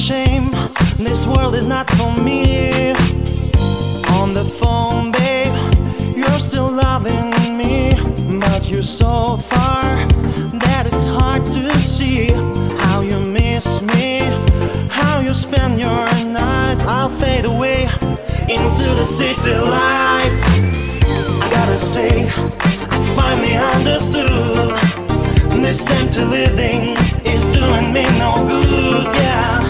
shame. This world is not for me. On the phone, babe, you're still loving me, but you're so far that it's hard to see how you miss me, how you spend your night. I'll fade away into the city lights. I gotta say, I finally understood this empty living is doing me no good, yeah.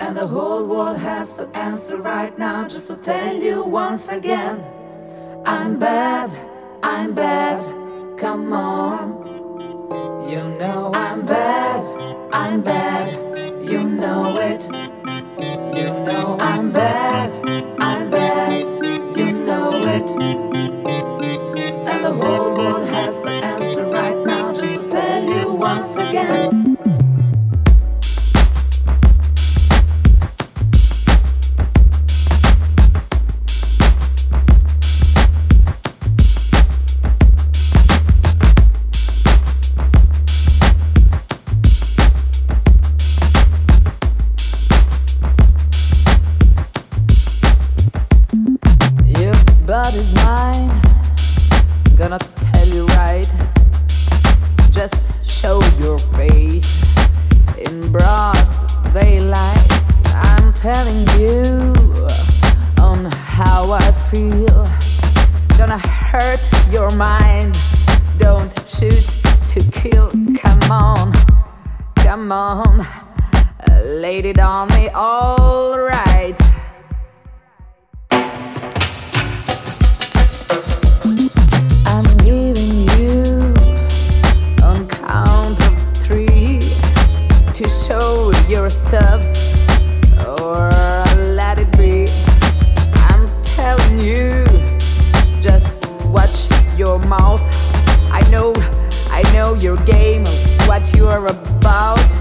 And the whole world has to answer right now just to tell you once again I'm bad, I'm bad, come on. You know I'm bad, I'm bad, you know it. You know I'm bad, I'm bad, you know it. And the whole world has to answer right now just to tell you once again. In broad daylight. I'm telling you on how I feel. Gonna hurt your mind. Don't shoot to kill. Come on, come on. Laid it on me all your stuff or let it be. I'm telling you, just watch your mouth. I know, I know your game, what you are about.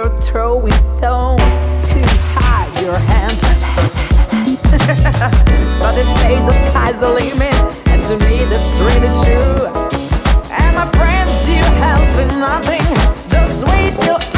You're throwing stones too high, your hands. but they say the sky's the limit, and to me that's really true. And my friends, you have seen nothing. Just wait till.